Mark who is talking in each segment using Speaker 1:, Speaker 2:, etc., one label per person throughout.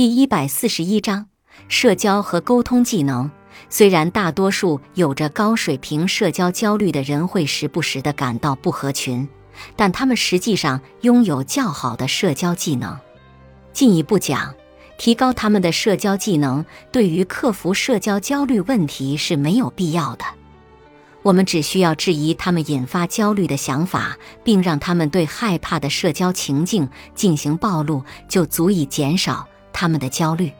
Speaker 1: 第一百四十一章社交和沟通技能。虽然大多数有着高水平社交焦虑的人会时不时的感到不合群，但他们实际上拥有较好的社交技能。进一步讲，提高他们的社交技能，对于克服社交焦虑问题是没有必要的。我们只需要质疑他们引发焦虑的想法，并让他们对害怕的社交情境进行暴露，就足以减少他们的焦虑。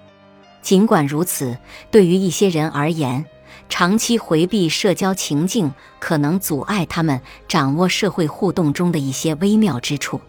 Speaker 1: 尽管如此，对于一些人而言，长期回避社交情境可能阻碍他们掌握社会互动中的一些微妙之处。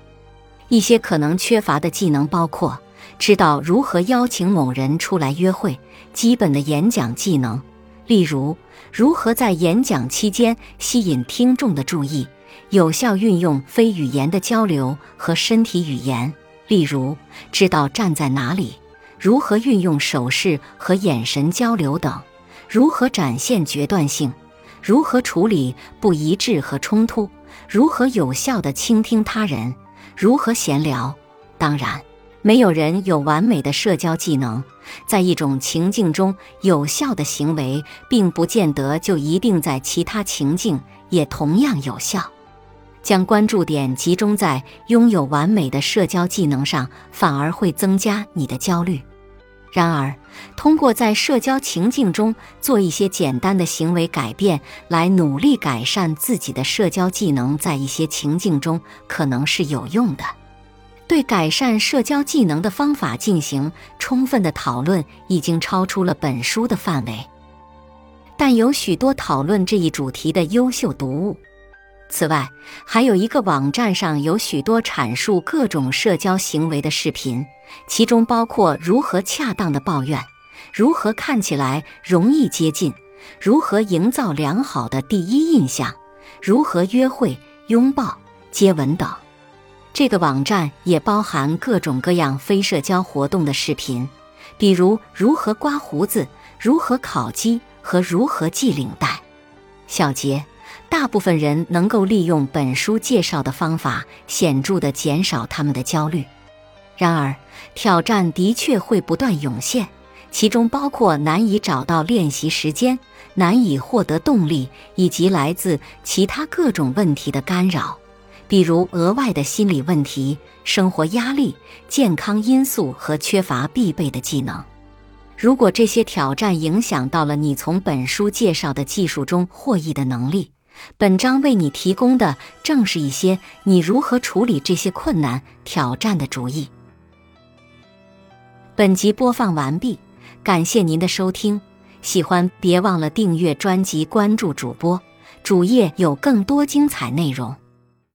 Speaker 1: 一些可能缺乏的技能包括知道如何邀请某人出来约会、基本的演讲技能。例如，如何在演讲期间吸引听众的注意，有效运用非语言的交流和身体语言。例如，知道站在哪里，如何运用手势和眼神交流等，如何展现决断性，如何处理不一致和冲突，如何有效地倾听他人，如何闲聊。当然。没有人有完美的社交技能，在一种情境中有效的行为，并不见得就一定在其他情境也同样有效。将关注点集中在拥有完美的社交技能上，反而会增加你的焦虑。然而，通过在社交情境中做一些简单的行为改变，来努力改善自己的社交技能，在一些情境中可能是有用的。对改善社交技能的方法进行充分的讨论，已经超出了本书的范围，但有许多讨论这一主题的优秀读物。此外，还有一个网站上有许多阐述各种社交行为的视频，其中包括如何恰当的抱怨，如何看起来容易接近，如何营造良好的第一印象，如何约会、拥抱、接吻等。这个网站也包含各种各样非社交活动的视频，比如如何刮胡子、如何烤鸡和如何系领带。小结：大部分人能够利用本书介绍的方法，显著地减少他们的焦虑。然而，挑战的确会不断涌现，其中包括难以找到练习时间、难以获得动力，以及来自其他各种问题的干扰。比如额外的心理问题、生活压力、健康因素和缺乏必备的技能。如果这些挑战影响到了你从本书介绍的技术中获益的能力，本章为你提供的正是一些你如何处理这些困难挑战的主意。本集播放完毕，感谢您的收听。喜欢别忘了订阅专辑、关注主播，主页有更多精彩内容。